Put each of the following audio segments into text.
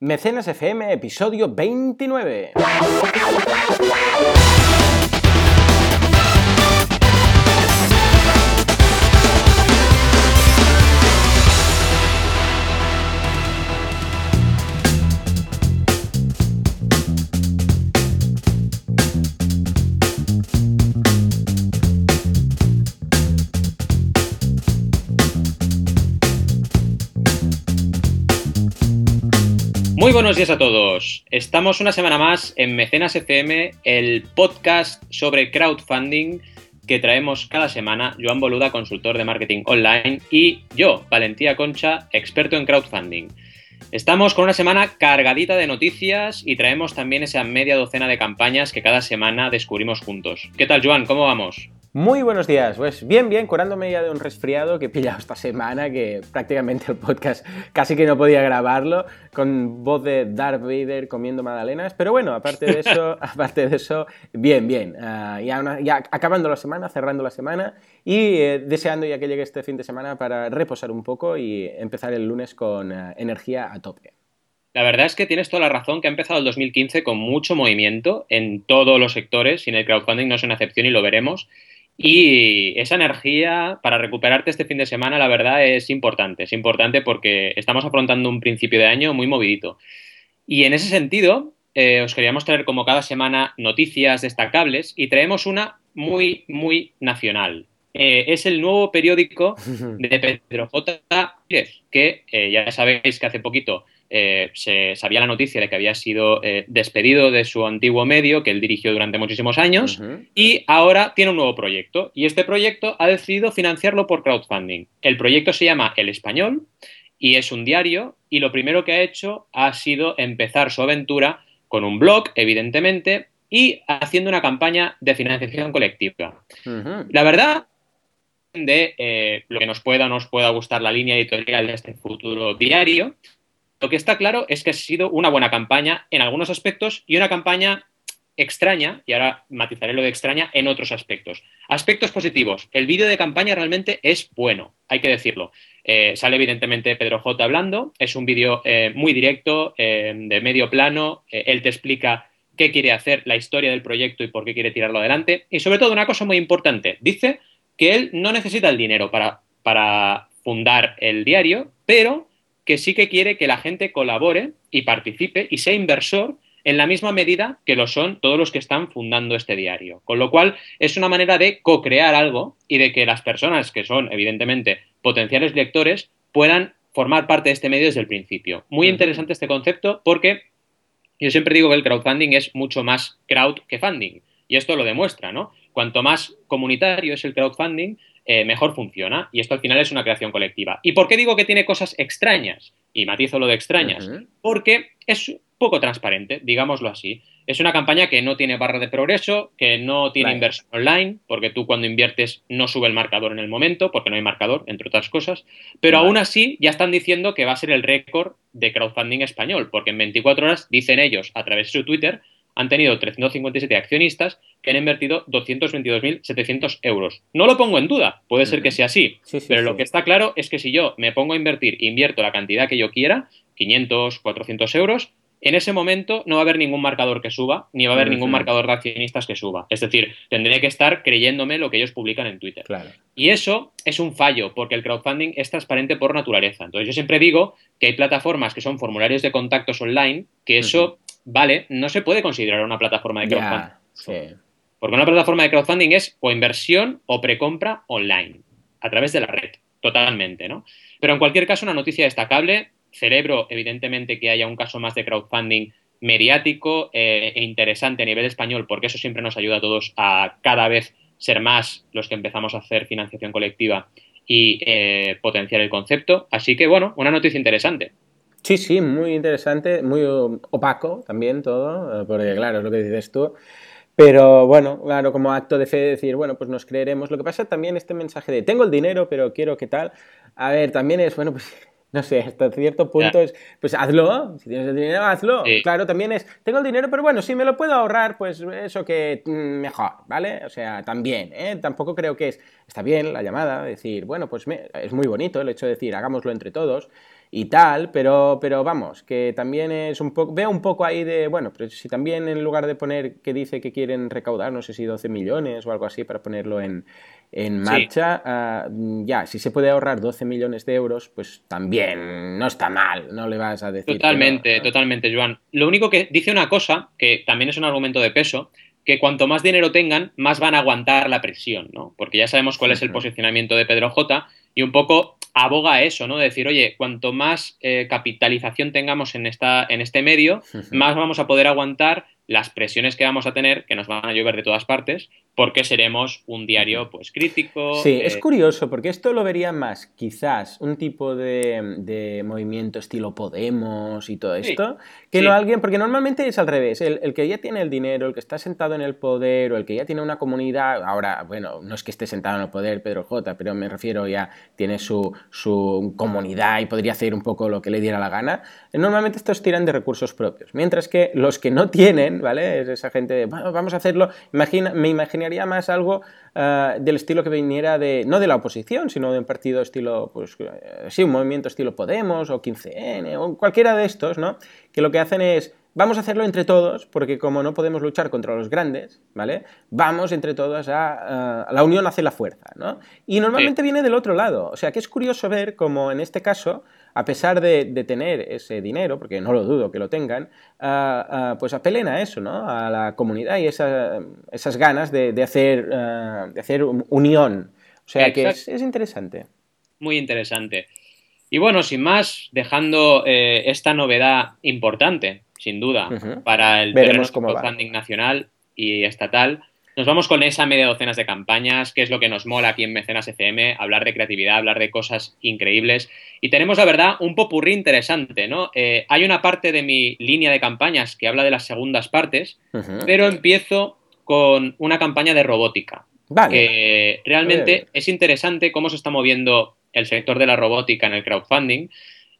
Mecenas FM, episodio 29. Días a todos. Estamos una semana más en Mecenas FM, el podcast sobre crowdfunding que traemos cada semana. Joan Boluda, consultor de marketing online, y yo, Valentía Concha, experto en crowdfunding. Estamos con una semana cargadita de noticias y traemos también esa media docena de campañas que cada semana descubrimos juntos. ¿Qué tal, Joan? ¿Cómo vamos? Muy buenos días, pues bien, bien, curándome ya de un resfriado que he pillado esta semana, que prácticamente el podcast casi que no podía grabarlo, con voz de Darth Vader comiendo magdalenas, pero bueno, aparte de eso, aparte de eso, bien, bien, uh, ya, ya, acabando la semana, cerrando la semana y eh, deseando ya que llegue este fin de semana para reposar un poco y empezar el lunes con uh, energía a tope. La verdad es que tienes toda la razón que ha empezado el 2015 con mucho movimiento en todos los sectores, sin el crowdfunding no es una excepción y lo veremos. Y esa energía para recuperarte este fin de semana, la verdad, es importante. Es importante porque estamos afrontando un principio de año muy movidito. Y en ese sentido, eh, os queríamos traer como cada semana noticias destacables y traemos una muy, muy nacional. Eh, es el nuevo periódico de Pedro J. que eh, ya sabéis que hace poquito eh, se sabía la noticia de que había sido eh, despedido de su antiguo medio que él dirigió durante muchísimos años uh -huh. y ahora tiene un nuevo proyecto y este proyecto ha decidido financiarlo por crowdfunding. El proyecto se llama El Español y es un diario y lo primero que ha hecho ha sido empezar su aventura con un blog, evidentemente, y haciendo una campaña de financiación colectiva. Uh -huh. La verdad de eh, lo que nos pueda o nos pueda gustar la línea editorial de este futuro diario, lo que está claro es que ha sido una buena campaña en algunos aspectos y una campaña extraña, y ahora matizaré lo de extraña, en otros aspectos. Aspectos positivos. El vídeo de campaña realmente es bueno, hay que decirlo. Eh, sale evidentemente Pedro J hablando, es un vídeo eh, muy directo, eh, de medio plano, él te explica qué quiere hacer, la historia del proyecto y por qué quiere tirarlo adelante. Y sobre todo una cosa muy importante, dice que él no necesita el dinero para fundar el diario, pero que sí que quiere que la gente colabore y participe y sea inversor en la misma medida que lo son todos los que están fundando este diario. Con lo cual es una manera de co-crear algo y de que las personas que son evidentemente potenciales lectores puedan formar parte de este medio desde el principio. Muy interesante este concepto porque yo siempre digo que el crowdfunding es mucho más crowd que funding y esto lo demuestra, ¿no? Cuanto más comunitario es el crowdfunding, eh, mejor funciona. Y esto al final es una creación colectiva. ¿Y por qué digo que tiene cosas extrañas? Y matizo lo de extrañas. Uh -huh. Porque es poco transparente, digámoslo así. Es una campaña que no tiene barra de progreso, que no tiene right. inversión online, porque tú cuando inviertes no sube el marcador en el momento, porque no hay marcador, entre otras cosas. Pero right. aún así ya están diciendo que va a ser el récord de crowdfunding español, porque en 24 horas, dicen ellos a través de su Twitter, han tenido 357 accionistas que han invertido 222.700 euros. No lo pongo en duda, puede ser que sea así, sí, sí, pero sí. lo que está claro es que si yo me pongo a invertir, invierto la cantidad que yo quiera, 500, 400 euros, en ese momento no va a haber ningún marcador que suba, ni va a haber ningún marcador de accionistas que suba. Es decir, tendré que estar creyéndome lo que ellos publican en Twitter. Claro. Y eso es un fallo, porque el crowdfunding es transparente por naturaleza. Entonces yo siempre digo que hay plataformas que son formularios de contactos online, que eso... Vale, no se puede considerar una plataforma de crowdfunding. Yeah, sí. Porque una plataforma de crowdfunding es o inversión o precompra online, a través de la red, totalmente, ¿no? Pero en cualquier caso, una noticia destacable. Celebro, evidentemente, que haya un caso más de crowdfunding mediático eh, e interesante a nivel español, porque eso siempre nos ayuda a todos a cada vez ser más los que empezamos a hacer financiación colectiva y eh, potenciar el concepto. Así que, bueno, una noticia interesante. Sí, sí, muy interesante, muy opaco también todo, eh, porque claro, es lo que dices tú. Pero bueno, claro, como acto de fe decir, bueno, pues nos creeremos. Lo que pasa también este mensaje de tengo el dinero, pero quiero qué tal. A ver, también es, bueno, pues no sé, hasta cierto punto yeah. es, pues hazlo, si tienes el dinero, hazlo. Sí. Claro, también es, tengo el dinero, pero bueno, si me lo puedo ahorrar, pues eso que mm, mejor, ¿vale? O sea, también, ¿eh? Tampoco creo que es, está bien la llamada, decir, bueno, pues me, es muy bonito el hecho de decir, hagámoslo entre todos. Y tal, pero, pero vamos, que también es un poco, veo un poco ahí de, bueno, pero si también en lugar de poner que dice que quieren recaudar, no sé si 12 millones o algo así para ponerlo en, en marcha, ah, ya, si se puede ahorrar 12 millones de euros, pues también no está mal, no le vas a decir. Totalmente, totalmente, Joan. Lo único que dice una cosa, que también es un argumento de peso, que cuanto más dinero tengan, más van a aguantar la presión, ¿no? Porque ya sabemos cuál es el posicionamiento de Pedro J y un poco aboga a eso, ¿no? De decir, oye, cuanto más eh, capitalización tengamos en, esta, en este medio, más vamos a poder aguantar las presiones que vamos a tener, que nos van a llover de todas partes, porque seremos un diario pues crítico. Sí, es eh, curioso, porque esto lo vería más quizás un tipo de, movimiento estilo Podemos y todo esto, que no alguien, porque normalmente es al revés, el, que ya tiene el dinero, el que está sentado en el poder o el que ya tiene una comunidad, ahora, bueno, no es que esté sentado en el poder Pedro J, pero me refiero ya tiene su, su comunidad y podría hacer un poco lo que le diera la gana, normalmente estos tiran de recursos propios, mientras que los que no tienen, ¿vale? Es esa gente de, vamos a hacerlo, Imagina, me imaginaría más algo eh, del estilo que viniera de, no de la oposición, sino de un partido estilo, pues eh, sí, un movimiento estilo Podemos o 15N o cualquiera de estos, ¿no? Que lo que hacen es, vamos a hacerlo entre todos, porque como no podemos luchar contra los grandes, ¿vale? Vamos entre todos a, la unión hace la fuerza, ¿no? Y normalmente viene del otro lado, o sea que es curioso ver como en este caso a pesar de, tener ese dinero, porque no lo dudo que lo tengan, ah, ah, pues apelen a eso, ¿no? A la comunidad y esas ganas de, hacer, de hacer unión. O sea que es, interesante. Muy interesante. Y bueno, sin más, dejando eh, esta novedad importante, sin duda, para el crowdfunding nacional y estatal, nos vamos con esa media docenas de campañas, que es lo que nos mola aquí en Mecenas FM, hablar de creatividad, hablar de cosas increíbles. Y tenemos, la verdad, un popurrí interesante, ¿no? Eh, hay una parte de mi línea de campañas que habla de las segundas partes, pero empiezo con una campaña de robótica. Vale. Que realmente es interesante cómo se está moviendo el sector de la robótica en el crowdfunding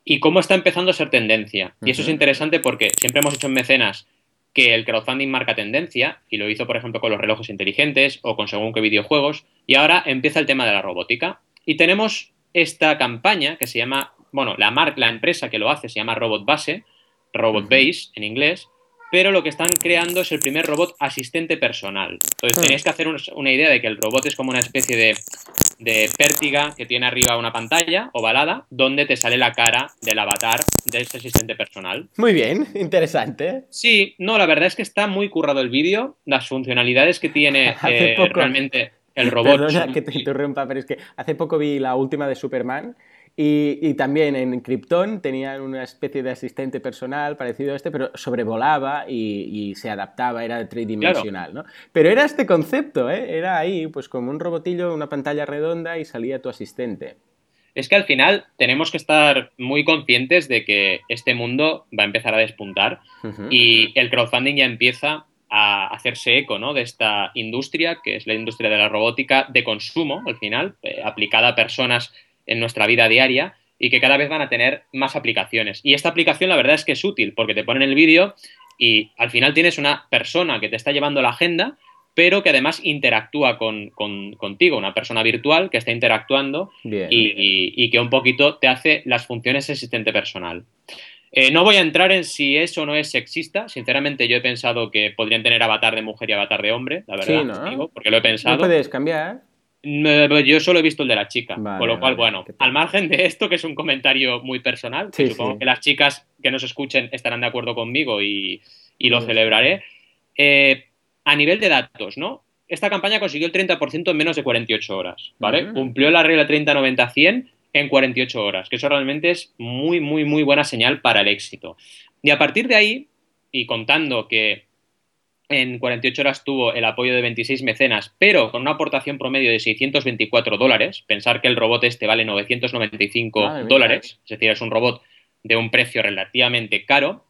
y cómo está empezando a ser tendencia. Y eso es interesante porque siempre hemos hecho en Mecenas que el crowdfunding marca tendencia, y lo hizo, por ejemplo, con los relojes inteligentes o con según qué videojuegos, y ahora empieza el tema de la robótica. Y tenemos esta campaña que se llama, bueno, la, la empresa que lo hace se llama Robot Base, Robot Base en inglés, pero lo que están creando es el primer robot asistente personal. Entonces, hmm. tenéis que hacer una idea de que el robot es como una especie de, de pértiga que tiene arriba una pantalla ovalada donde te sale la cara del avatar de ese asistente personal. Muy bien, interesante. Sí, no, la verdad es que está muy currado el vídeo, las funcionalidades que tiene eh, realmente el robot. Perdona que te interrumpa, pero es que hace poco vi la última de Superman y, también en Krypton tenían una especie de asistente personal parecido a este, pero sobrevolaba y, se adaptaba, era tridimensional, ¿no? Pero era este concepto, ¿eh? Era ahí, pues como un robotillo, una pantalla redonda y salía tu asistente. Es que al final tenemos que estar muy conscientes de que este mundo va a empezar a despuntar y el crowdfunding ya empieza a hacerse eco ¿no? de esta industria, que es la industria de la robótica de consumo, al final, eh, aplicada a personas en nuestra vida diaria y que cada vez van a tener más aplicaciones. Y esta aplicación la verdad es que es útil porque te ponen el vídeo y al final tienes una persona que te está llevando la agenda, pero que además interactúa con, contigo, una persona virtual que está interactuando y, que un poquito te hace las funciones asistente personal. Eh, no voy a entrar en si eso no es sexista. Sinceramente, yo he pensado que podrían tener avatar de mujer y avatar de hombre, la verdad, porque lo he pensado. No puedes cambiar. Yo solo he visto el de la chica, con lo cual, bueno, al margen de esto, que es un comentario muy personal, supongo que las chicas que nos escuchen estarán de acuerdo conmigo y, lo celebraré. Eh, a nivel de datos, ¿no? Esta campaña consiguió el 30% en menos de 48 horas, ¿vale? Cumplió la regla 30-90-100 en 48 horas, que eso realmente es muy, muy, muy buena señal para el éxito. Y a partir de ahí, y contando que en 48 horas tuvo el apoyo de 26 mecenas, pero con una aportación promedio de 624 dólares. Pensar que el robot este vale 995 dólares, es decir, es un robot de un precio relativamente caro.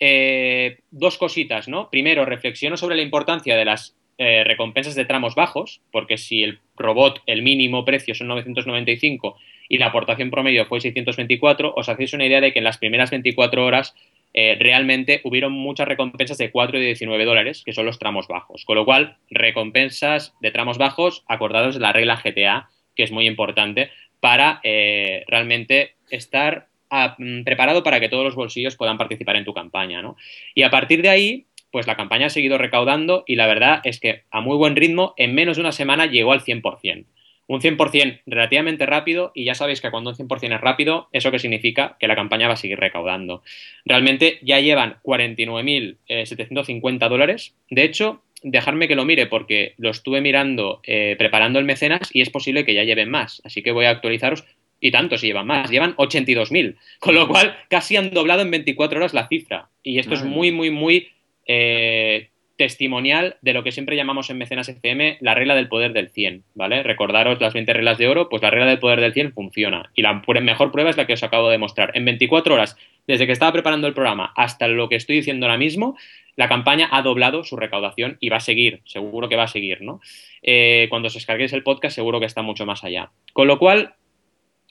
Eh, dos cositas, ¿no? Primero, reflexiono sobre la importancia de las eh, recompensas de tramos bajos, porque si el robot, el mínimo precio son 995 y la aportación promedio fue 624, os hacéis una idea de que en las primeras 24 horas eh, realmente hubieron muchas recompensas de 4 y 19 dólares, que son los tramos bajos. Con lo cual, recompensas de tramos bajos acordados de la regla GTA, que es muy importante para eh, realmente estar mm, preparado para que todos los bolsillos puedan participar en tu campaña, ¿no? Y a partir de ahí, pues la campaña ha seguido recaudando y la verdad es que a muy buen ritmo, en menos de una semana llegó al 100%. Un 100% relativamente rápido y ya sabéis que cuando un 100% es rápido, eso que significa que la campaña va a seguir recaudando. Realmente ya llevan 49.750 dólares. De hecho, dejarme que lo mire porque lo estuve mirando eh, preparando el mecenas y es posible que ya lleven más. Así que voy a actualizaros. Y tanto si llevan más, llevan 82.000. Con lo cual casi han doblado en 24 horas la cifra. Y esto es muy, muy, muy eh, testimonial de lo que siempre llamamos en Mecenas FM la regla del poder del 100, ¿vale? Recordaros las 20 reglas de oro, pues la regla del poder del 100 funciona. Y la mejor prueba es la que os acabo de mostrar. En 24 horas, desde que estaba preparando el programa hasta lo que estoy diciendo ahora mismo, la campaña ha doblado su recaudación y va a seguir, seguro que va a seguir, ¿no? Eh, cuando os descarguéis el podcast, seguro que está mucho más allá. Con lo cual,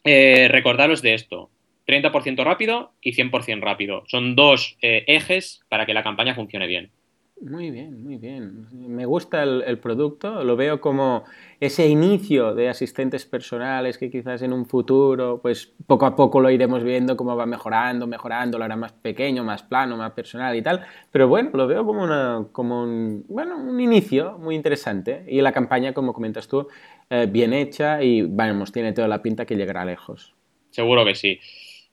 eh, recordaros de esto. 30% rápido y 100% rápido. Son dos eh, ejes para que la campaña funcione bien. Muy bien, muy bien. Me gusta el, producto, lo veo como ese inicio de asistentes personales que quizás en un futuro, pues poco a poco lo iremos viendo cómo va mejorando, mejorando, lo hará más pequeño, más plano, más personal y tal. Pero bueno, lo veo como, una, como un, bueno, un inicio muy interesante. Y la campaña, como comentas tú, eh, bien hecha y vamos, tiene toda la pinta que llegará lejos. Seguro que sí.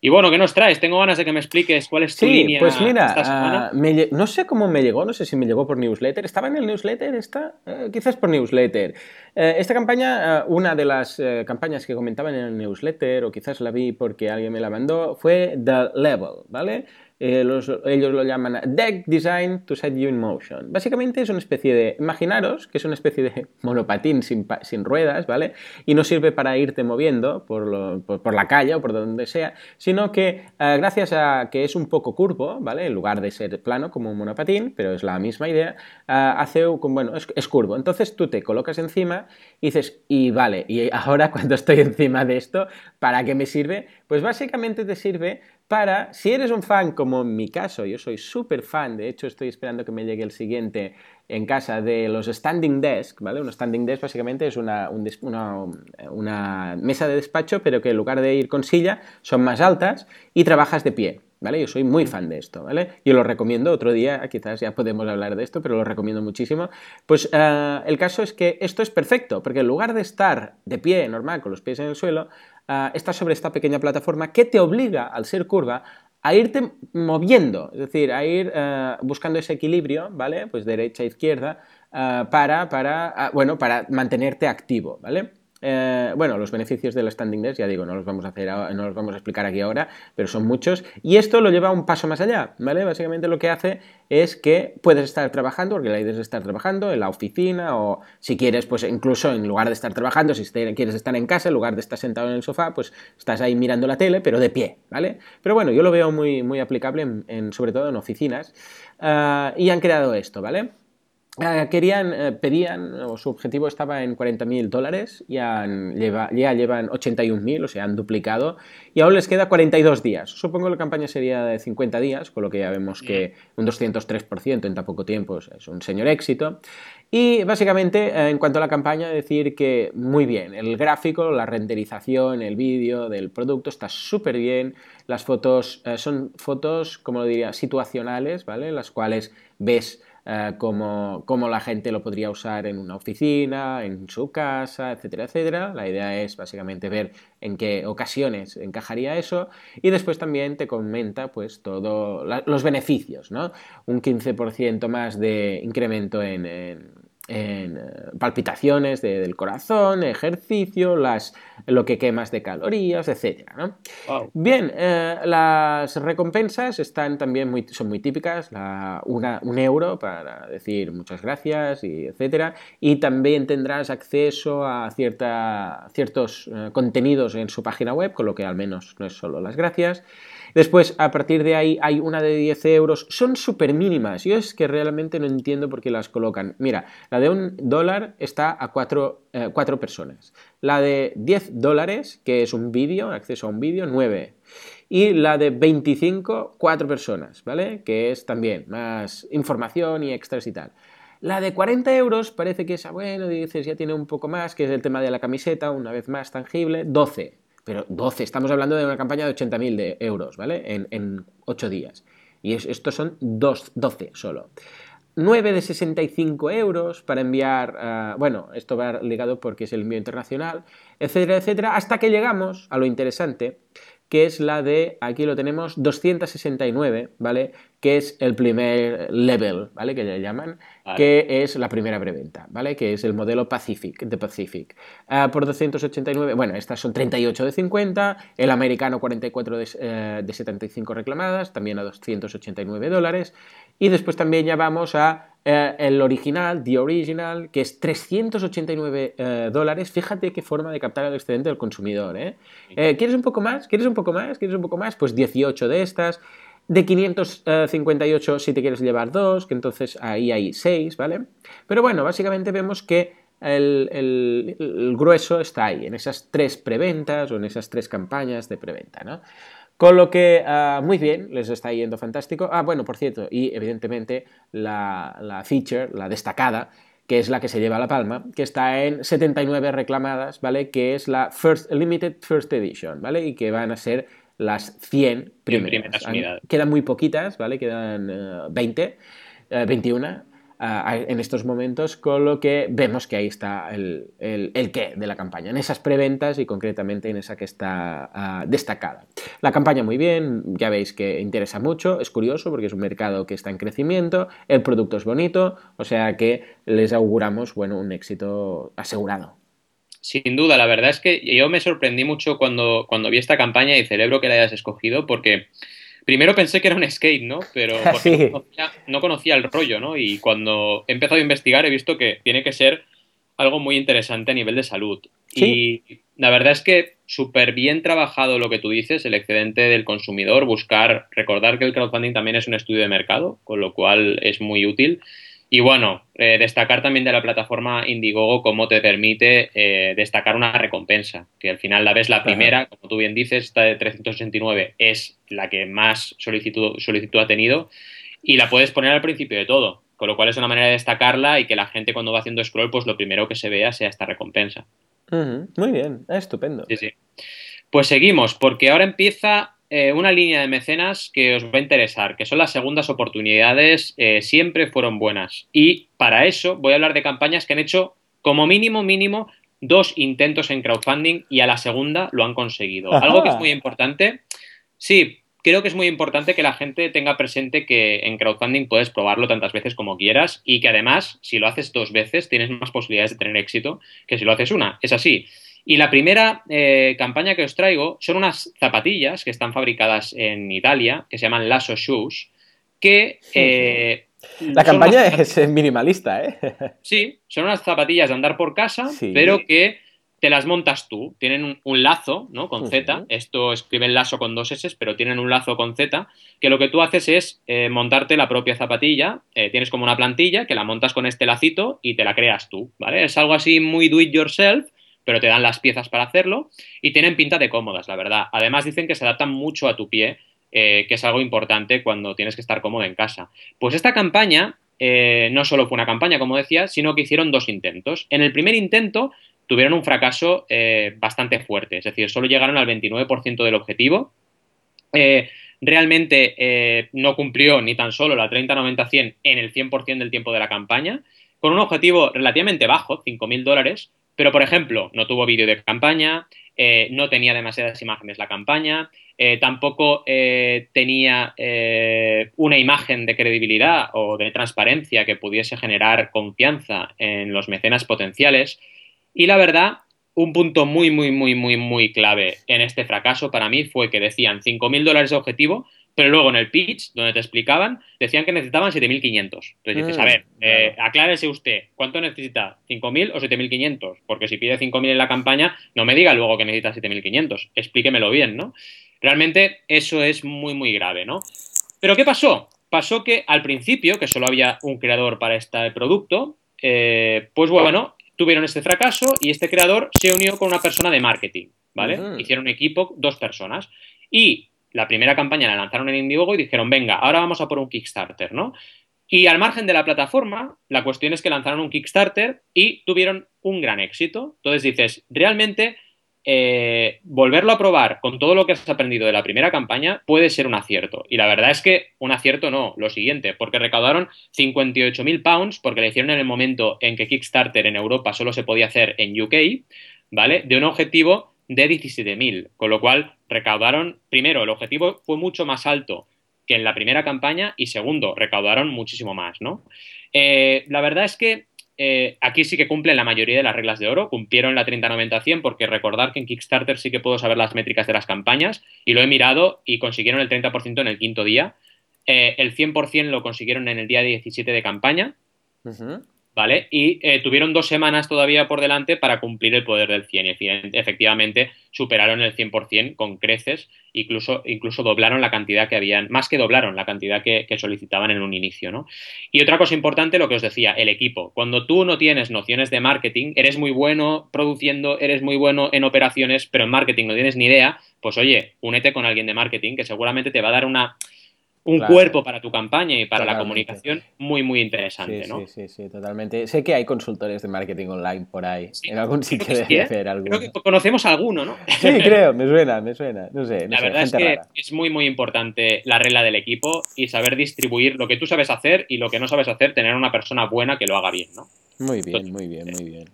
Y bueno, ¿qué nos traes? Tengo ganas de que me expliques cuál es tu sí, Pues mira, ah, no sé cómo me llegó, no sé si me llegó por newsletter. ¿Estaba en el newsletter? ¿Está? Eh, quizás por newsletter. Eh, esta campaña, ah, una de las eh, campañas que comentaba en el newsletter, o quizás la vi porque alguien me la mandó, fue The Level, ¿vale? Eh, ellos lo llaman Deck Design to Set You in Motion. Básicamente es una especie de, imaginaros que es una especie de monopatín sin, ruedas, ¿vale? Y no sirve para irte moviendo por, la calle o por donde sea, sino que eh, gracias a que es un poco curvo, ¿vale? En lugar de ser plano como un monopatín, pero es la misma idea, eh, hace, bueno, es, es curvo. Entonces tú te colocas encima y dices, y vale, y ahora cuando estoy encima de esto, ¿para qué me sirve? Pues básicamente te sirve para, si eres un fan como en mi caso, yo soy súper fan, de hecho estoy esperando que me llegue el siguiente en casa de los standing desk, ¿vale? Un standing desk básicamente es una, una, mesa de despacho, pero que en lugar de ir con silla son más altas y trabajas de pie. ¿Vale? Yo soy muy fan de esto, ¿vale? Yo lo recomiendo, otro día quizás ya podemos hablar de esto, pero lo recomiendo muchísimo. Pues eh, el caso es que esto es perfecto, porque en lugar de estar de pie normal, con los pies en el suelo, estás sobre esta pequeña plataforma que te obliga, al ser curva, a irte moviendo, es decir, a ir uh, buscando ese equilibrio, ¿vale? Pues derecha, izquierda, uh, para, para, bueno, para mantenerte activo, ¿vale? Eh, bueno, los beneficios del standing desk, ya digo, no los vamos a hacer, no los vamos a explicar aquí ahora, pero son muchos. Y esto lo lleva un paso más allá, ¿vale? Básicamente lo que hace es que puedes estar trabajando, porque la idea es estar trabajando en la oficina o si quieres, pues incluso en lugar de estar trabajando, si quieres estar en casa, en lugar de estar sentado en el sofá, pues estás ahí mirando la tele, pero de pie, ¿vale? Pero bueno, yo lo veo muy, muy aplicable sobre todo en oficinas ah, y han creado esto, ¿vale? Eh, querían, eh, pedían, o su objetivo estaba en 40.000 dólares, ya, lleva, ya llevan 81.000, o sea, han duplicado, y aún les queda 42 días. Supongo que la campaña sería de 50 días, con lo que ya vemos que un 203% en tan poco tiempo es un señor éxito. Y básicamente, eh, en cuanto a la campaña, decir que muy bien, el gráfico, la renderización, el vídeo del producto está súper bien, las fotos son fotos, como lo diría, situacionales, ¿vale? Las cuales ves eh, cómo, la gente lo podría usar en una oficina, en su casa, etcétera, etcétera. La idea es básicamente ver en qué ocasiones encajaría eso y después también te comenta pues todos los beneficios, ¿no? Un 15% más de incremento en en eh, palpitaciones del corazón, ejercicio, las, lo que quemas de calorías, etc. Bien, eh, las recompensas están también muy, son muy típicas, un euro para decir muchas gracias, y etc. Y también tendrás acceso a cierta, ciertos eh, contenidos en su página web, con lo que al menos no es solo las gracias. Después, a partir de ahí, hay una de 10 euros. Son súper mínimas. Yo es que realmente no entiendo por qué las colocan. Mira, la de un dólar está a cuatro, eh, personas. La de 10 dólares, que es un vídeo, acceso a un vídeo, 9 y la de 25, 4 personas, ¿vale? Que es también más información y extras y tal. La de 40 euros parece que es, bueno, dices, ya tiene un poco más, que es el tema de la camiseta, una vez más tangible, 12. Pero 12, estamos hablando de una campaña de 80.000 euros, ¿vale? En, en 8 días. Y estos son 12 solo. 9 de 65 euros para enviar, eh, bueno, esto va ligado porque es el envío internacional, etcétera, etcétera, hasta que llegamos a lo interesante, que es la de, aquí lo tenemos, 269, ¿vale? Que es el primer level, ¿vale? Que le llaman, que es la primera preventa, ¿vale? Que es el modelo Pacific, de Pacific. Ah, por 289, bueno, estas son 38 de 50, el americano 44 de, de 75 reclamadas, también a 289 dólares, y después también ya vamos a eh, el original, The Original, que es 389 eh, dólares. Fíjate qué forma de captar el excedente del consumidor. ¿eh? ¿Quieres un poco más? ¿Quieres un poco más? ¿Quieres un poco más? Pues 18 de estas. De 558 si te quieres llevar dos, que entonces ahí hay 6, ¿vale? Pero bueno, básicamente vemos que el, el, grueso está ahí, en esas tres preventas o en esas tres campañas de preventa, ¿no? Con lo que, ah, muy bien, les está yendo fantástico. Ah, bueno, por cierto, y evidentemente la, feature, la destacada, que es la que se lleva la palma, que está en 79 reclamadas, ¿vale? Que es la First Limited First Edition, ¿vale? Y que van a ser las 100 primeras. Quedan muy poquitas, ¿vale? Quedan 20, 21 en estos momentos, con lo que vemos que ahí está el, el, qué de la campaña, en esas preventas y concretamente en esa que está ah, destacada. La campaña muy bien, ya veis que interesa mucho, es curioso porque es un mercado que está en crecimiento, el producto es bonito, o sea que les auguramos bueno, un éxito asegurado. Sin duda, la verdad es que yo me sorprendí mucho cuando, cuando vi esta campaña y celebro que la hayas escogido porque Primero pensé que era un skate, ¿no? Pero no, conocía, el rollo, ¿no? Y cuando he empezado a investigar he visto que tiene que ser algo muy interesante a nivel de salud. Y la verdad es que súper bien trabajado lo que tú dices, el excedente del consumidor, buscar, recordar que el crowdfunding también es un estudio de mercado, con lo cual es muy útil. Y bueno, eh, destacar también de la plataforma Indiegogo cómo te permite eh, destacar una recompensa, que al final la ves la primera, como tú bien dices, esta de 369 es la que más solicitud, solicitud ha tenido y la puedes poner al principio de todo, con lo cual es una manera de destacarla y que la gente cuando va haciendo scroll, pues lo primero que se vea sea esta recompensa. Muy bien, estupendo. Sí, sí. Pues seguimos, porque ahora empieza eh, una línea de mecenas que os va a interesar, que son las segundas oportunidades, eh, siempre fueron buenas. Y para eso voy a hablar de campañas que han hecho como mínimo, mínimo, dos intentos en crowdfunding y a la segunda lo han conseguido. Algo que es muy importante. Sí, creo que es muy importante que la gente tenga presente que en crowdfunding puedes probarlo tantas veces como quieras y que además, si lo haces dos veces, tienes más posibilidades de tener éxito que si lo haces una. Es así. Y la primera eh, campaña que os traigo son unas zapatillas que están fabricadas en Italia, que se llaman Lasso Shoes, que... Eh, la campaña es minimalista, ¿eh? Sí, son unas zapatillas de andar por casa, pero que te las montas tú. Tienen un, lazo, ¿no? Con Z. Esto escribe el lazo con dos S, pero tienen un lazo con Z, que lo que tú haces es eh, montarte la propia zapatilla. tienes como una plantilla que la montas con este lacito y te la creas tú, ¿vale? Es algo así muy do it yourself, pero te dan las piezas para hacerlo y tienen pinta de cómodas, la verdad. Además dicen que se adaptan mucho a tu pie, eh, que es algo importante cuando tienes que estar cómodo en casa. Pues esta campaña eh, no solo fue una campaña, como decía, sino que hicieron dos intentos. En el primer intento tuvieron un fracaso eh, bastante fuerte, es decir, solo llegaron al 29% del objetivo. realmente no cumplió ni tan solo la 30-90-100 en el 100% del tiempo de la campaña, con un objetivo relativamente bajo, 5.000 dólares, pero, por ejemplo, no tuvo vídeo de campaña, eh, no tenía demasiadas imágenes la campaña, eh, tampoco eh, tenía una imagen de credibilidad o de transparencia que pudiese generar confianza en los mecenas potenciales. Y la verdad, un punto muy, muy, muy, muy, muy clave en este fracaso para mí fue que decían 5.000 dólares de objetivo, pero luego en el pitch, donde te explicaban, decían que necesitaban 7.500. Entonces dices, a mm, ver, eh, aclárese usted, ¿cuánto necesita? ¿5.000 o 7.500? Porque si pide 5.000 en la campaña, no me diga luego que necesita 7.500. Explíquemelo bien, ¿no? Realmente eso es muy, muy grave, ¿no? Pero ¿qué pasó? Pasó que al principio, que solo había un creador para este producto, eh, pues bueno, tuvieron este fracaso y este creador se unió con una persona de marketing, ¿vale? Hicieron un equipo, dos personas. Y la primera campaña la lanzaron en Indiegogo y dijeron, venga, ahora vamos a por un Kickstarter, ¿no? Y al margen de la plataforma, la cuestión es que lanzaron un Kickstarter y tuvieron un gran éxito. Entonces dices, realmente eh, volverlo a probar con todo lo que has aprendido de la primera campaña puede ser un acierto. Y la verdad es que un acierto no, lo siguiente, porque recaudaron 58.000 pounds, porque le hicieron en el momento en que Kickstarter en Europa solo se podía hacer en UK, ¿vale? De un objetivo de 17.000, con lo cual recaudaron, primero, el objetivo fue mucho más alto que en la primera campaña y segundo, recaudaron muchísimo más, ¿no? Eh, la verdad es que eh, aquí sí que cumplen la mayoría de las reglas de oro, cumplieron la 30-90-100 porque recordar que en Kickstarter sí que puedo saber las métricas de las campañas y lo he mirado y consiguieron el 30% en el quinto día. Eh, el 100% lo consiguieron en el día 17 de campaña. ¿Vale? Y eh, tuvieron dos semanas todavía por delante para cumplir el poder del 100 y efectivamente superaron el 100% con creces, incluso, incluso doblaron la cantidad que habían, más que doblaron la cantidad que, solicitaban en un inicio, ¿no? Y otra cosa importante, lo que os decía, el equipo. Cuando tú no tienes nociones de marketing, eres muy bueno produciendo, eres muy bueno en operaciones, pero en marketing no tienes ni idea, pues oye, únete con alguien de marketing que seguramente te va a dar una un cuerpo para tu campaña y para la comunicación muy, muy interesante, sí, ¿no? Sí, sí, sí, totalmente. Sé que hay consultores de marketing online por ahí. En algún sitio debe ¿eh? hacer alguno. Creo que conocemos alguno, ¿no? Sí, creo, me suena, me suena. No sé, la verdad es que es muy, muy importante la regla del equipo y saber distribuir lo que tú sabes hacer y lo que no sabes hacer, tener una persona buena que lo haga bien, ¿no? Muy bien, muy bien, muy bien.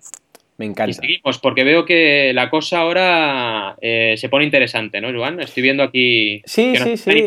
Me encanta. Y seguimos, porque veo que la cosa ahora eh, se pone interesante, ¿no, Joan? Estoy viendo aquí. Sí, sí, sí.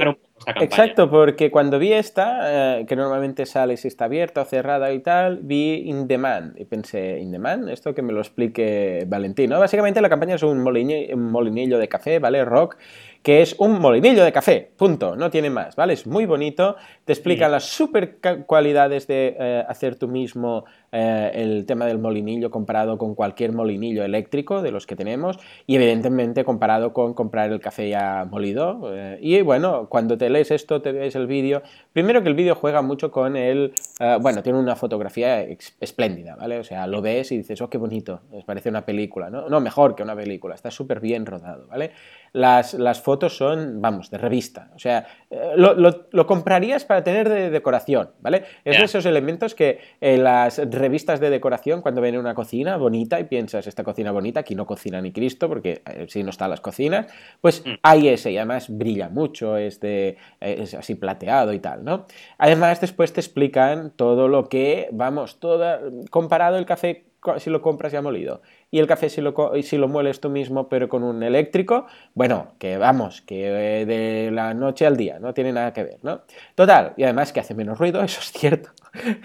Exacto, porque cuando vi esta, eh, que normalmente sale si está abierta o cerrada y tal, vi In Demand y pensé, ¿In Demand? Esto que me lo explique Valentino. Básicamente la campaña es un molinillo, un molinillo de café, ¿vale? Rock, que es un molinillo de café, punto, no tiene más, ¿vale? Es muy bonito, te explica las super cualidades de eh, hacer tú mismo eh, el tema del molinillo comparado con cualquier molinillo eléctrico de los que tenemos y evidentemente comparado con comprar el café ya molido. Eh, y bueno, cuando te lees esto, te ves el vídeo, primero que el vídeo juega mucho con el, bueno, tiene una fotografía espléndida, ¿vale? O sea, lo ves y dices, oh, qué bonito, les parece una película, ¿no? No, mejor que una película, está súper bien rodado, ¿vale? Las, las fotos son, vamos, de revista. O sea, eh, lo, comprarías para tener de decoración, ¿vale? Es de esos elementos que en las revistas de decoración, cuando ven una cocina bonita y piensas, esta cocina bonita, aquí no cocina ni Cristo, porque eh, si no están las cocinas, pues mm. hay ese, y además brilla mucho, es, de, es así plateado y tal, ¿no? Además, después te explican todo lo que, vamos, toda, comparado el café si lo compras ya molido. Y el café si lo, si lo mueles tú mismo pero con un eléctrico, bueno, que vamos, que eh, de la noche al día, no tiene nada que ver, ¿no? Total, y además que hace menos ruido, eso es cierto,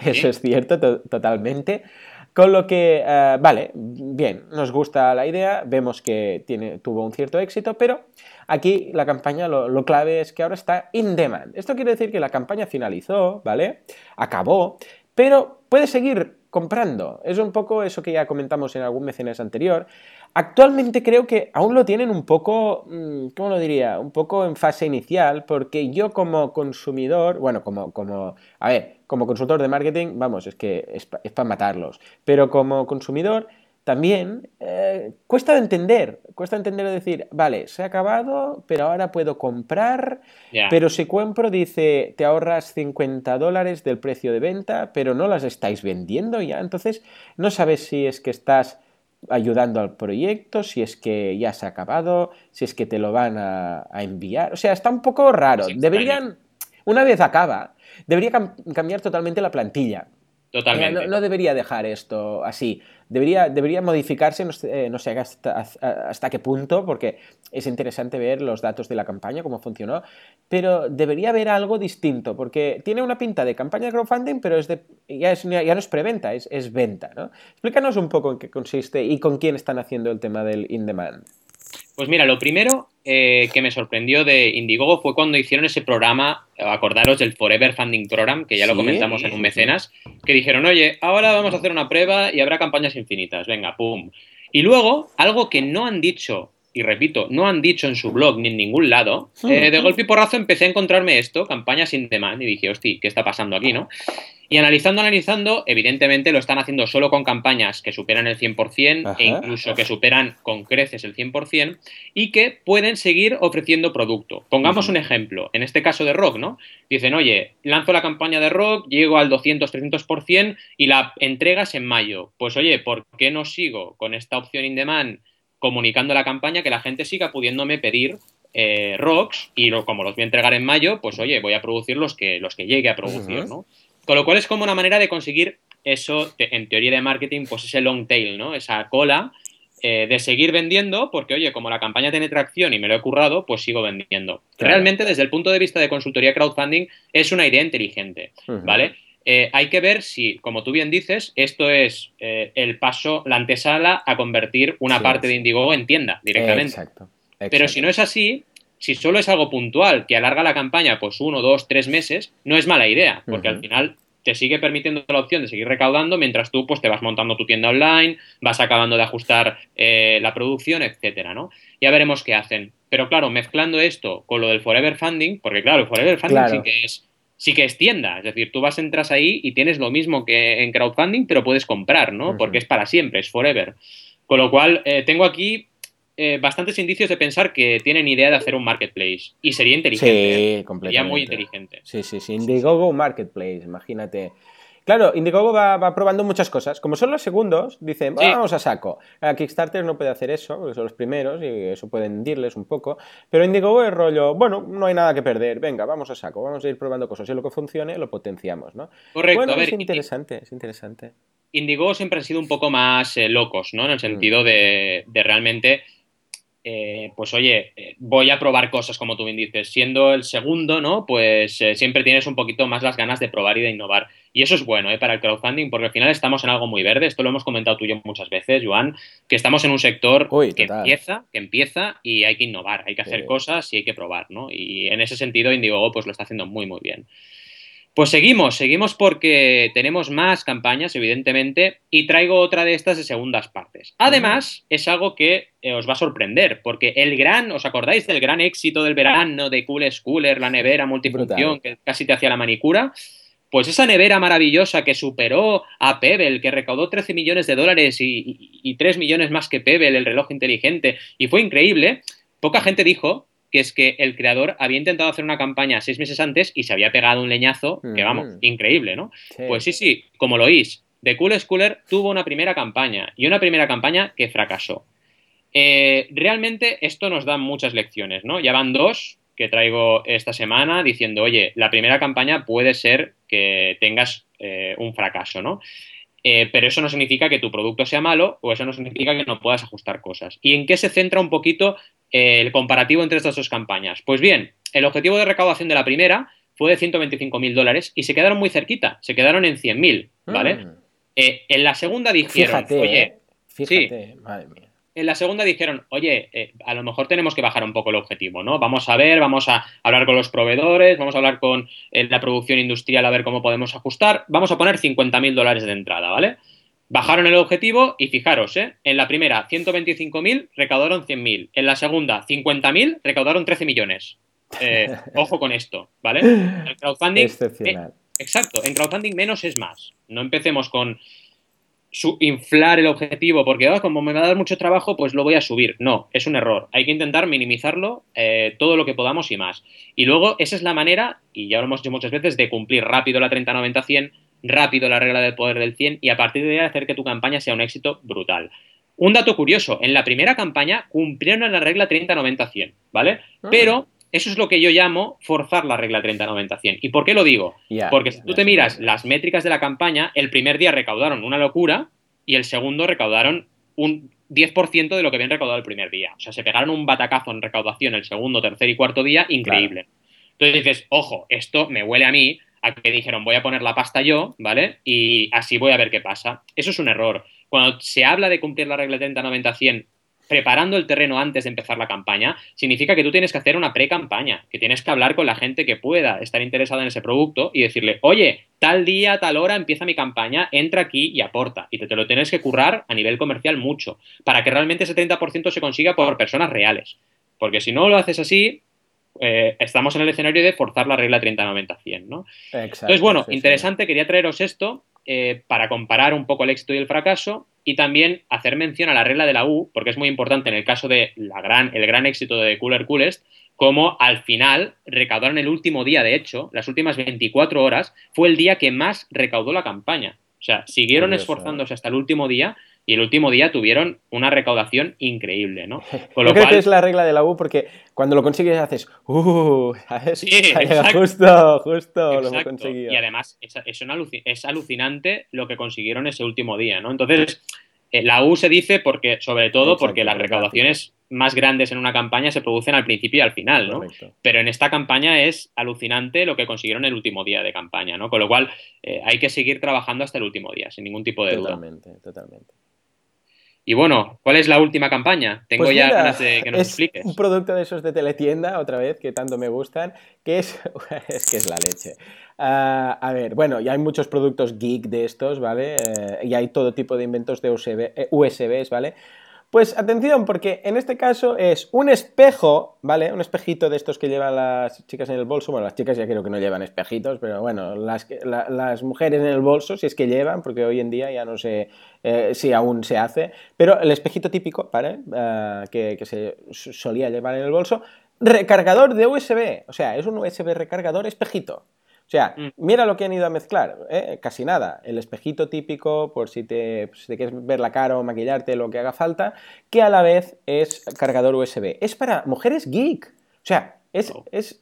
eso es cierto totalmente. Con lo que, eh, vale, bien, nos gusta la idea, vemos que tiene, tuvo un cierto éxito, pero aquí la campaña, lo, lo, clave es que ahora está in demand. Esto quiere decir que la campaña finalizó, ¿vale? Acabó, pero puede seguir comprando. Es un poco eso que ya comentamos en algún mecenas anterior. Actualmente creo que aún lo tienen un poco, mm, ¿cómo lo diría? Un poco en fase inicial, porque yo como consumidor, bueno, como, como, a ver, como consultor de marketing, vamos, es que es, es para matarlos, pero como consumidor también eh, cuesta de entender, cuesta entender decir, vale, se ha acabado, pero ahora puedo comprar, pero si compro dice, te ahorras 50 dólares del precio de venta, pero no las estáis vendiendo ya, entonces no sabes si es que estás ayudando al proyecto, si es que ya se ha acabado, si es que te lo van a, enviar, o sea, está un poco raro, deberían, una vez acaba, debería cambiar totalmente la plantilla. Totalmente. no, debería dejar esto así. Debería, debería modificarse, no sé, no sé hasta, hasta, qué punto, porque es interesante ver los datos de la campaña, cómo funcionó, pero debería haber algo distinto, porque tiene una pinta de campaña de crowdfunding, pero es de, ya, es, ya no es preventa, es, es venta. ¿no? Explícanos un poco en qué consiste y con quién están haciendo el tema del in-demand. Pues mira, lo primero eh, que me sorprendió de Indiegogo fue cuando hicieron ese programa, acordaros del Forever Funding Program, que ya lo comentamos en un mecenas, que dijeron, oye, ahora vamos a hacer una prueba y habrá campañas infinitas, venga, pum. Y luego, algo que no han dicho, y repito, no han dicho en su blog ni en ningún lado, eh, de golpe y porrazo empecé a encontrarme esto, campañas sin demand, y dije, hostia, ¿qué está pasando aquí, no? Y analizando, analizando, evidentemente lo están haciendo solo con campañas que superan el 100% e incluso que superan con creces el 100% y que pueden seguir ofreciendo producto. Pongamos un ejemplo, en este caso de rock, ¿no? Dicen, oye, lanzo la campaña de rock, llego al 200-300% y la entregas en mayo. Pues oye, ¿por qué no sigo con esta opción in demand comunicando la campaña que la gente siga pudiéndome pedir eh, rocks y como los voy a entregar en mayo, pues oye, voy a producir los que, los que llegue a producir, ¿no? Con lo cual es como una manera de conseguir eso, en teoría de marketing, pues ese long tail, ¿no? Esa cola eh, de seguir vendiendo, porque oye, como la campaña tiene tracción y me lo he currado, pues sigo vendiendo. Realmente, desde el punto de vista de consultoría crowdfunding, es una idea inteligente, ¿vale? Eh, hay que ver si, como tú bien dices, esto es eh, el paso, la antesala a convertir una parte de Indiegogo en tienda directamente. Exacto, Pero si no es así, si solo es algo puntual que alarga la campaña pues uno, dos, tres meses, no es mala idea, porque al final te sigue permitiendo la opción de seguir recaudando mientras tú pues te vas montando tu tienda online, vas acabando de ajustar eh, la producción, etcétera, ¿no? Ya veremos qué hacen. Pero claro, mezclando esto con lo del Forever Funding, porque claro, el Forever Funding sí que es sí que es tienda, es decir, tú vas entras ahí y tienes lo mismo que en crowdfunding, pero puedes comprar, ¿no? Porque es para siempre, es forever. Con lo cual, eh, tengo aquí eh, bastantes indicios de pensar que tienen idea de hacer un marketplace. Y sería inteligente. Sí, completamente. Sería muy inteligente. Sí, sí, sí. Indiegogo Marketplace, imagínate. Claro, Indiegogo va, probando muchas cosas. Como son los segundos, dicen, vamos a saco. A Kickstarter no puede hacer eso, porque son los primeros y eso puede hundirles un poco. Pero Indiegogo es rollo, bueno, no hay nada que perder, venga, vamos a saco, vamos a ir probando cosas. Y lo que funcione, lo potenciamos, ¿no? Correcto. Bueno, es interesante, es interesante. Indiegogo siempre han sido un poco más eh, locos, ¿no? En el sentido mm. de, de realmente eh, pues oye, eh, voy a probar cosas como tú bien dices. Siendo el segundo, ¿no? Pues eh, siempre tienes un poquito más las ganas de probar y de innovar. Y eso es bueno para el crowdfunding porque al final estamos en algo muy verde. Esto lo hemos comentado tú y yo muchas veces, Joan, que estamos en un sector que empieza, que empieza y hay que innovar, hay que hacer cosas y hay que probar, ¿no? Y en ese sentido Indiegogo pues lo está haciendo muy, muy bien. Pues seguimos, seguimos porque tenemos más campañas, evidentemente, y traigo otra de estas de segundas partes. Además, es algo que eh, os va a sorprender, porque el gran, ¿os acordáis del gran éxito del verano de Cool Schooler, la nevera multifunción que casi te hacía la manicura? Pues esa nevera maravillosa que superó a Pebble, que recaudó 13 millones de dólares y, y 3 millones más que Pebble, el reloj inteligente, y fue increíble, poca gente dijo que es que el creador había intentado hacer una campaña seis meses antes y se había pegado un leñazo que, vamos, increíble, ¿no? Pues sí, sí, como lo oís, The Cool Schooler tuvo una primera campaña y una primera campaña que fracasó. Eh, realmente esto nos da muchas lecciones, ¿no? Ya van dos que traigo esta semana diciendo, oye, la primera campaña puede ser que tengas eh, un fracaso, ¿no? Eh, pero eso no significa que tu producto sea malo o eso no significa que no puedas ajustar cosas. ¿Y en qué se centra un poquito el comparativo entre estas dos campañas? Pues bien, el objetivo de recaudación de la primera fue de 125.000 dólares y se quedaron muy cerquita, se quedaron en 100.000, ¿vale? Mm. Eh, en la segunda dijeron, oye, fíjate, madre mía en la segunda dijeron, oye, eh, a lo mejor tenemos que bajar un poco el objetivo, ¿no? Vamos a ver, vamos a hablar con los proveedores, vamos a hablar con eh, la producción industrial a ver cómo podemos ajustar. Vamos a poner 50.000 dólares de entrada, ¿vale? Bajaron el objetivo y fijaros, ¿eh? En la primera, 125.000, recaudaron 100.000. En la segunda, 50.000, recaudaron 13 millones. Eh, ojo con esto, ¿vale? El crowdfunding. Excepcional. exacto, en crowdfunding menos es más. No empecemos con inflar el objetivo porque ah, como me va a dar mucho trabajo, pues lo voy a subir. No, es un error. Hay que intentar minimizarlo eh, todo lo que podamos y más. Y luego, esa es la manera, y ya lo hemos dicho muchas veces, de cumplir rápido la 30-90-100, rápido la regla del poder del 100 y a partir de ahí hacer que tu campaña sea un éxito brutal. Un dato curioso, en la primera campaña cumplieron la regla 30-90-100, ¿vale? Ah. Pero eso es lo que yo llamo forzar la regla 30-90-100. ¿Y por qué lo digo? Porque si tú te miras las métricas de la campaña, el primer día recaudaron una locura y el segundo recaudaron un 10% de lo que habían recaudado el primer día. O sea, se pegaron un batacazo en recaudación el segundo, tercer y cuarto día, increíble. Entonces dices, ojo, esto me huele a mí a que dijeron voy a poner la pasta yo, ¿vale? Y así voy a ver qué pasa. Eso es un error. Cuando se habla de cumplir la regla 30-90-100 preparando el terreno antes de empezar la campaña, significa que tú tienes que hacer una pre-campaña, que tienes que hablar con la gente que pueda estar interesada en ese producto y decirle, oye, tal día, tal hora empieza mi campaña, entra aquí y aporta. Y te, lo tienes que currar a nivel comercial mucho, para que realmente ese 30% se consiga por personas reales. Porque si no lo haces así, eh, estamos en el escenario de forzar la regla 30-90-100, ¿no? Entonces, bueno, interesante, quería traeros esto eh, para comparar un poco el éxito y el fracaso y también hacer mención a la regla de la U, porque es muy importante en el caso de la gran, el gran éxito de Cooler Coolest, como al final recaudaron el último día, de hecho, las últimas 24 horas, fue el día que más recaudó la campaña. O sea, siguieron esforzándose hasta el último día y el último día tuvieron una recaudación increíble, ¿no? Con lo Yo creo que es la regla de la U porque cuando lo consigues haces, ¡uh! Sí, justo, justo lo hemos conseguido. Y además es, es, alucinante lo que consiguieron ese último día, ¿no? Entonces, eh, la U se dice porque, sobre todo porque las recaudaciones más grandes en una campaña se producen al principio y al final, ¿no? Pero en esta campaña es alucinante lo que consiguieron el último día de campaña, ¿no? Con lo cual eh, hay que seguir trabajando hasta el último día, sin ningún tipo de duda. Totalmente, totalmente. Y bueno, ¿cuál es la última campaña? Tengo pues ya ganas de que nos es expliques. Un producto de esos de teletienda, otra vez, que tanto me gustan, que es, es que es la leche. Ah, a ver, bueno, ya hay muchos productos geek de estos, ¿vale? Eh, y hay todo tipo de inventos de USB, eh, USBs, ¿vale? Pues atención, porque en este caso es un espejo, ¿vale? Un espejito de estos que llevan las chicas en el bolso. Bueno, las chicas ya creo que no llevan espejitos, pero bueno, las, mujeres en el bolso, si es que llevan, porque hoy en día ya no sé eh, si aún se hace. Pero el espejito típico, ¿vale? Ah, que se solía llevar en el bolso. Recargador de USB, o sea, es un USB recargador espejito. O sea, mm. mira lo que han ido a mezclar, ¿eh? casi nada. El espejito típico, por si te, quieres ver la cara o maquillarte, lo que haga falta, que a la vez es cargador USB. Es para mujeres geek. O sea, es, oh. es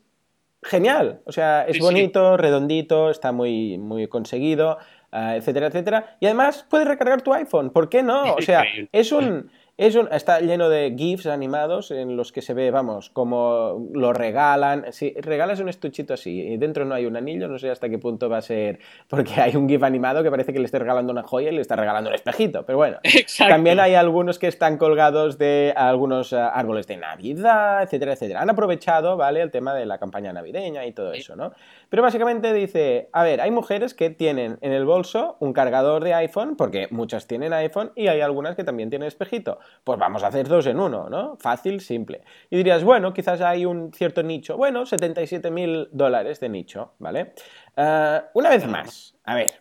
genial. O sea, es bonito, redondito, está muy, muy conseguido, ah, etcétera, etcétera. Y además puedes recargar tu iPhone. ¿Por qué no? O sea, es un está lleno de GIFs animados en los que se ve, vamos, como lo regalan. Si regalas un estuchito así y dentro no hay un anillo, no sé hasta qué punto va a ser, porque hay un GIF animado que parece que le esté regalando una joya y le está regalando un espejito. Pero bueno, también hay algunos que están colgados de algunos eh, árboles de Navidad, etcétera, etcétera. Han aprovechado, ¿vale? El tema de la campaña navideña y todo eso, ¿no? Pero básicamente dice, a ver, hay mujeres que tienen en el bolso un cargador de iPhone, porque muchas tienen iPhone y hay algunas que también tienen espejito pues vamos a hacer dos en uno, ¿no? Fácil, simple. Y dirías, bueno, quizás hay un cierto nicho. Bueno, 77 mil dólares de nicho, ¿vale? Eh, una vez más, a ver,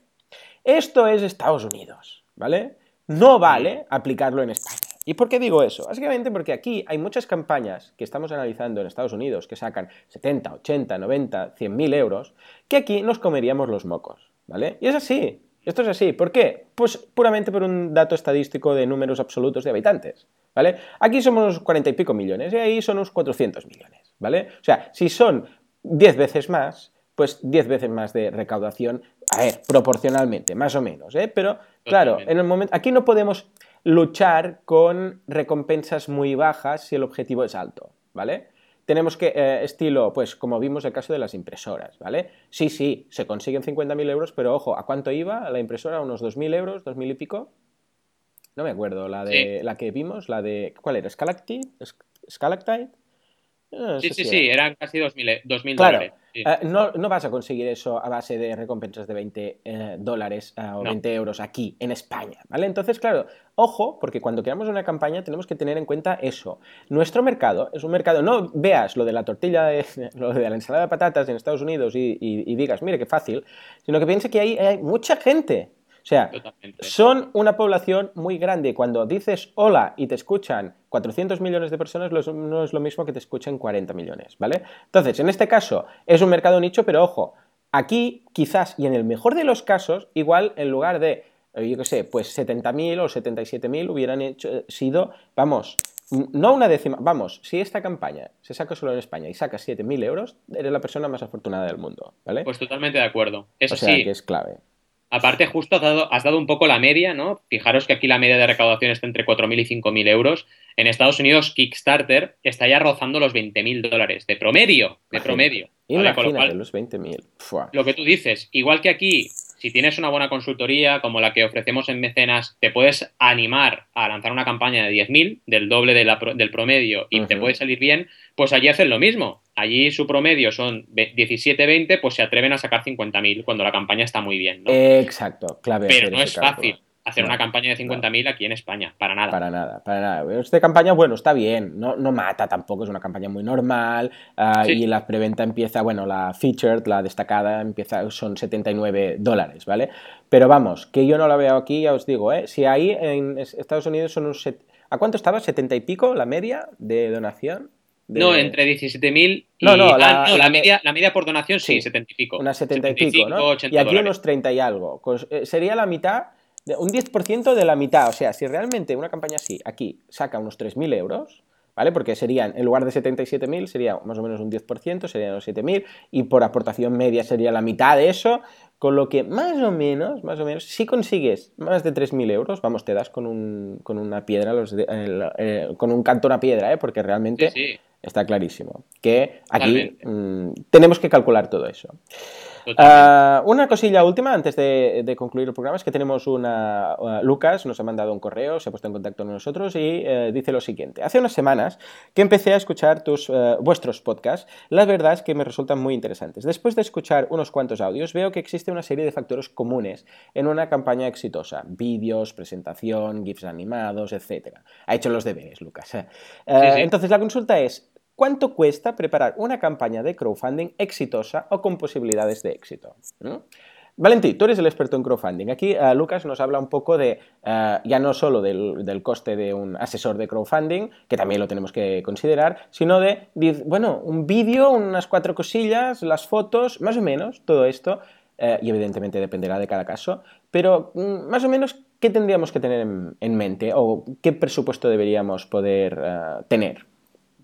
esto es Estados Unidos, ¿vale? No vale aplicarlo en España. ¿Y por qué digo eso? Básicamente porque aquí hay muchas campañas que estamos analizando en Estados Unidos que sacan 70, 80, 90, 100 mil euros, que aquí nos comeríamos los mocos, ¿vale? Y es así. Esto es así. ¿Por qué? Pues puramente por un dato estadístico de números absolutos de habitantes. ¿Vale? Aquí somos unos 40 y pico millones y ahí son unos 400 millones. ¿Vale? O sea, si son 10 veces más, pues 10 veces más de recaudación, a ver, proporcionalmente, más o menos, ¿eh? Pero, claro, en el momento, aquí no podemos luchar con recompensas muy bajas si el objetivo es alto, ¿vale? Tenemos que, eh, estilo, pues como vimos el caso de las impresoras, ¿vale? Sí, sí, se consiguen 50.000 euros, pero ojo, ¿a cuánto iba la impresora? ¿Unos 2.000 euros? ¿2.000 y pico? No me acuerdo, la de la que vimos, la de, ¿cuál era? ¿Scalactite? ¿Scalactite? Sí, sí, sí, eran casi 2.000 dólares. Eh, no, vas a conseguir eso a base de recompensas de 20 eh, dólares eh, o 20 euros aquí, en España, ¿vale? Entonces, claro, ojo, porque cuando creamos una campaña tenemos que tener en cuenta eso. Nuestro mercado es un mercado, no veas lo de la tortilla, de, lo de la ensalada de patatas en Estados Unidos y, digas, mire qué fácil, sino que piense que hay mucha gente o sea, son una población muy grande. Cuando dices hola y te escuchan 400 millones de personas, no es lo mismo que te escuchen 40 millones, ¿vale? Entonces, en este caso, es un mercado nicho, pero ojo, aquí quizás, y en el mejor de los casos, igual en lugar de, eh, yo qué sé, pues 70.000 o 77.000 hubieran hecho, sido, vamos, no una décima, vamos, si esta campaña se saca solo en España y saca 7.000 euros, eres la persona más afortunada del mundo, ¿vale? Pues totalmente de acuerdo. Eso o sea, que es clave. Aparte, justo has dado, has dado un poco la media, ¿no? Fijaros que aquí la media de recaudación está entre 4.000 y 5.000 euros. En Estados Unidos, Kickstarter está ya rozando los 20.000 dólares de promedio. De promedio. Imagínate, los 20.000. Lo que tú dices, igual que aquí, si tienes una buena consultoría como la que ofrecemos en Mecenas, te puedes animar a lanzar una campaña de 10.000, del doble del promedio, y te puede salir bien, pues allí hacen lo mismo allí su promedio son 17-20, pues se atreven a sacar 50.000 cuando la campaña está muy bien. ¿no? exacto, clave. Pero no es fácil hacer una campaña de 50.000 aquí en España, para nada. Para nada, para nada. Esta campaña, bueno, está bien, no, no mata tampoco, es una campaña muy normal ah, y la preventa empieza, bueno, la featured, la destacada, empieza, son 79 dólares, ¿vale? Pero vamos, que yo no la veo aquí, ya os digo, ¿eh? Si ahí en Estados Unidos son un... ¿A cuánto estaba? ¿70 y pico la media de donación? No, entre 17.000 y... No, no, la, ah, la, media, la media por donación sí, 70 y pico. Unas 70 y pico, ¿no? y aquí unos 30 y algo. Pues, eh, sería la mitad un 10% de la mitad. O sea, si realmente una campaña así, aquí, saca unos 3.000 euros, ¿vale? Porque serían, en lugar de 77.000, sería más o menos un 10%, serían los 7.000, y por aportación media sería la mitad de eso, con lo que más o menos, más o menos, si consigues más de 3.000 euros, vamos, te das con, un, con una piedra, los eh, con un canto una piedra, ¿eh? Porque realmente está clarísimo que aquí mm, tenemos que calcular todo eso. Ah, una cosilla última antes de, concluir el programa es que tenemos una. Uh, Lucas nos ha mandado un correo, se ha puesto en contacto con nosotros y eh, dice lo siguiente: Hace unas semanas que empecé a escuchar tus, eh, vuestros podcasts, la verdad es que me resultan muy interesantes. Después de escuchar unos cuantos audios, veo que existe una serie de factores comunes en una campaña exitosa: vídeos, presentación, GIFs animados, etc. Ha hecho los deberes, Lucas. ¿eh? Entonces, la consulta es: ¿Cuánto cuesta preparar una campaña de crowdfunding exitosa o con posibilidades de éxito? ¿Mm? Valentí, tú eres el experto en crowdfunding. Aquí uh, Lucas nos habla un poco de, uh, ya no solo del, coste de un asesor de crowdfunding, que también lo tenemos que considerar, sino de, bueno, un vídeo, unas cuatro cosillas, las fotos, más o menos, todo esto, uh, y evidentemente dependerá de cada caso, pero mm, más o menos, ¿qué tendríamos que tener en, en mente o qué presupuesto deberíamos poder tener?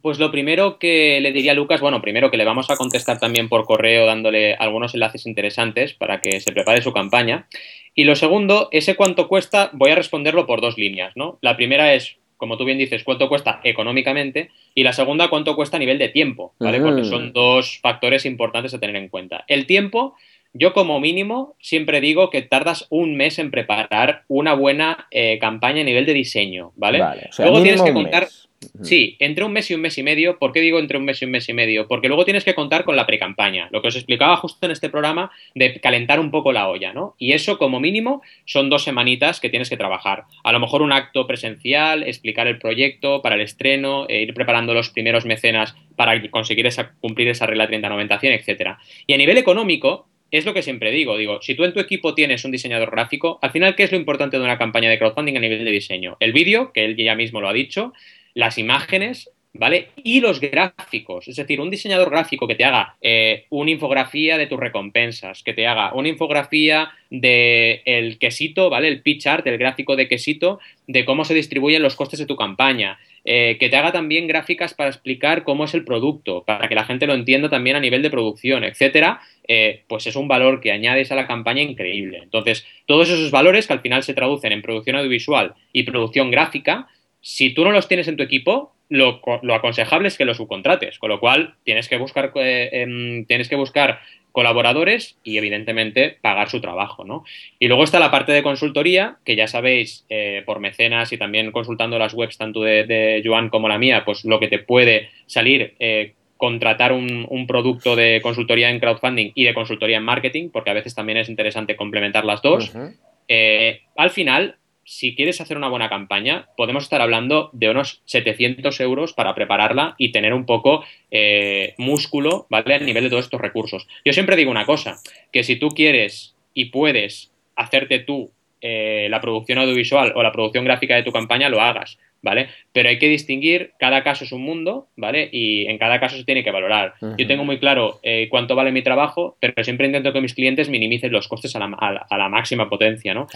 Pues lo primero que le diría a Lucas, bueno, primero que le vamos a contestar también por correo dándole algunos enlaces interesantes para que se prepare su campaña. Y lo segundo, ese cuánto cuesta, voy a responderlo por dos líneas, ¿no? La primera es, como tú bien dices, cuánto cuesta económicamente y la segunda, cuánto cuesta a nivel de tiempo, ¿vale? Porque son dos factores importantes a tener en cuenta. El tiempo, yo como mínimo siempre digo que tardas un mes en preparar una buena eh, campaña a nivel de diseño, ¿vale? Luego tienes que contar... Sí, entre un mes y un mes y medio. ¿Por qué digo entre un mes y un mes y medio? Porque luego tienes que contar con la precampaña, lo que os explicaba justo en este programa de calentar un poco la olla, ¿no? Y eso como mínimo son dos semanitas que tienes que trabajar. A lo mejor un acto presencial, explicar el proyecto para el estreno, e ir preparando los primeros mecenas para conseguir cumplir esa regla 30-90-100, etc. Y a nivel económico, es lo que siempre digo, digo, si tú en tu equipo tienes un diseñador gráfico, al final, ¿qué es lo importante de una campaña de crowdfunding a nivel de diseño? El vídeo, que él ya mismo lo ha dicho, las imágenes, ¿vale? Y los gráficos. Es decir, un diseñador gráfico que te haga eh, una infografía de tus recompensas, que te haga una infografía del el quesito, ¿vale? El pitch art, el gráfico de quesito, de cómo se distribuyen los costes de tu campaña. Eh, que te haga también gráficas para explicar cómo es el producto, para que la gente lo entienda también a nivel de producción, etcétera, eh, pues es un valor que añades a la campaña increíble. Entonces, todos esos valores que al final se traducen en producción audiovisual y producción gráfica, si tú no los tienes en tu equipo, lo, aconsejable es que los subcontrates, con lo cual tienes que buscar, eh, em, tienes que buscar colaboradores y evidentemente pagar su trabajo, ¿no? Y luego está la parte de consultoría, que ya sabéis, eh, por mecenas y también consultando las webs tanto de, Joan como la mía, pues lo que te puede salir eh, contratar un, producto de consultoría en crowdfunding y de consultoría en marketing, porque a veces también es interesante complementar las dos. al final, si quieres hacer una buena campaña, podemos estar hablando de unos 700 euros para prepararla y tener un poco eh, músculo, ¿vale? A nivel de todos estos recursos. Yo siempre digo una cosa, que si tú quieres y puedes hacerte tú eh, la producción audiovisual o la producción gráfica de tu campaña, lo hagas, ¿vale? Pero hay que distinguir, cada caso es un mundo, ¿vale? Y en cada caso se tiene que valorar. Yo tengo muy claro eh, cuánto vale mi trabajo, pero siempre intento que mis clientes minimicen los costes a la, máxima potencia, ¿no?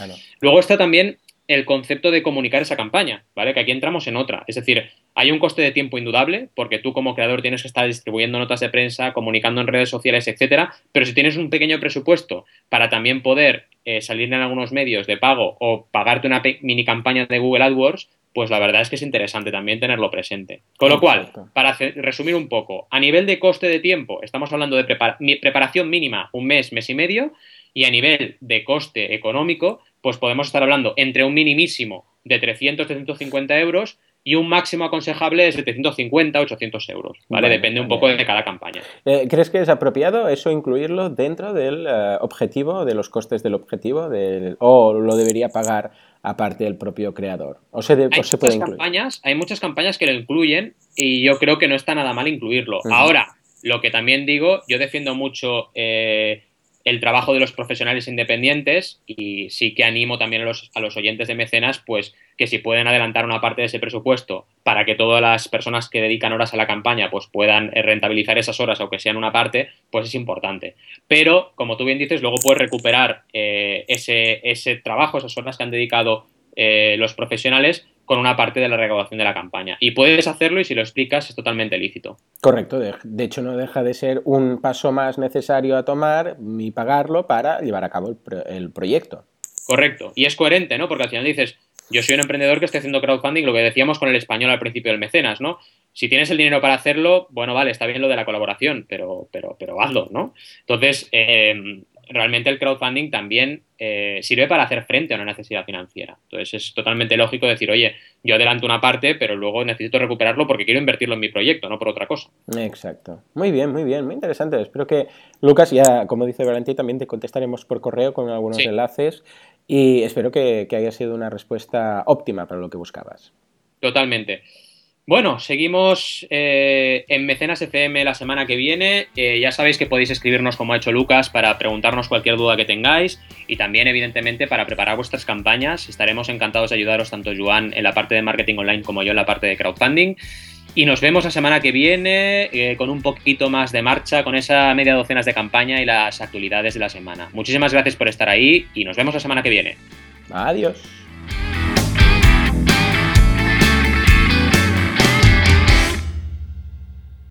Luego está también el concepto de comunicar esa campaña, ¿vale? Que aquí entramos en otra. Es decir, hay un coste de tiempo indudable, porque tú como creador tienes que estar distribuyendo notas de prensa, comunicando en redes sociales, etcétera, pero si tienes un pequeño presupuesto para también poder eh, salir en algunos medios de pago o pagarte una mini campaña de Google AdWords, pues la verdad es que es interesante también tenerlo presente. Con lo cual, para resumir un poco, a nivel de coste de tiempo, estamos hablando de preparación mínima un mes, mes y medio, y a nivel de coste económico, pues podemos estar hablando entre un minimísimo de 300-350 euros y un máximo aconsejable de 750, 800 euros, ¿vale? Depende un poco de cada campaña. Eh, ¿Crees que es apropiado eso incluirlo dentro del eh, objetivo, de los costes del objetivo, o lo debería pagar aparte del propio creador? ¿O se, hay, muchas campañas, hay muchas campañas que lo incluyen y yo creo que no está nada mal incluirlo. Ahora, lo que también digo, yo defiendo mucho... Eh, el trabajo de los profesionales independientes y sí que animo también a los, oyentes de mecenas, pues que si pueden adelantar una parte de ese presupuesto para que todas las personas que dedican horas a la campaña pues puedan eh, rentabilizar esas horas, aunque sean una parte, pues es importante. Pero, como tú bien dices, luego puedes recuperar eh, ese, ese trabajo, esas horas que han dedicado eh, los profesionales con una parte de la recaudación de la campaña. Y puedes hacerlo y si lo explicas es totalmente lícito. Correcto, de, hecho no deja de ser un paso más necesario a tomar y pagarlo para llevar a cabo el, proyecto. Correcto, y es coherente, ¿no? Porque al final dices, yo soy un emprendedor que estoy haciendo crowdfunding, lo que decíamos con el español al principio del mecenas, ¿no? Si tienes el dinero para hacerlo, bueno, vale, está bien lo de la colaboración, pero, pero, pero hazlo, ¿no? Entonces, eh, realmente el crowdfunding también eh, sirve para hacer frente a una necesidad financiera. Entonces es totalmente lógico decir, oye, yo adelanto una parte, pero luego necesito recuperarlo porque quiero invertirlo en mi proyecto, no por otra cosa. Exacto. Muy bien, muy bien, muy interesante. Espero que, Lucas, ya como dice Valentín, también te contestaremos por correo con algunos enlaces y espero que haya sido una respuesta óptima para lo que buscabas. Totalmente. Bueno, seguimos eh, en Mecenas FM la semana que viene. Eh, ya sabéis que podéis escribirnos como ha hecho Lucas para preguntarnos cualquier duda que tengáis y también, evidentemente, para preparar vuestras campañas. Estaremos encantados de ayudaros tanto Joan en la parte de marketing online como yo en la parte de crowdfunding. Y nos vemos la semana que viene eh, con un poquito más de marcha, con esa media docenas de campaña y las actualidades de la semana. Muchísimas gracias por estar ahí y nos vemos la semana que viene. Adiós.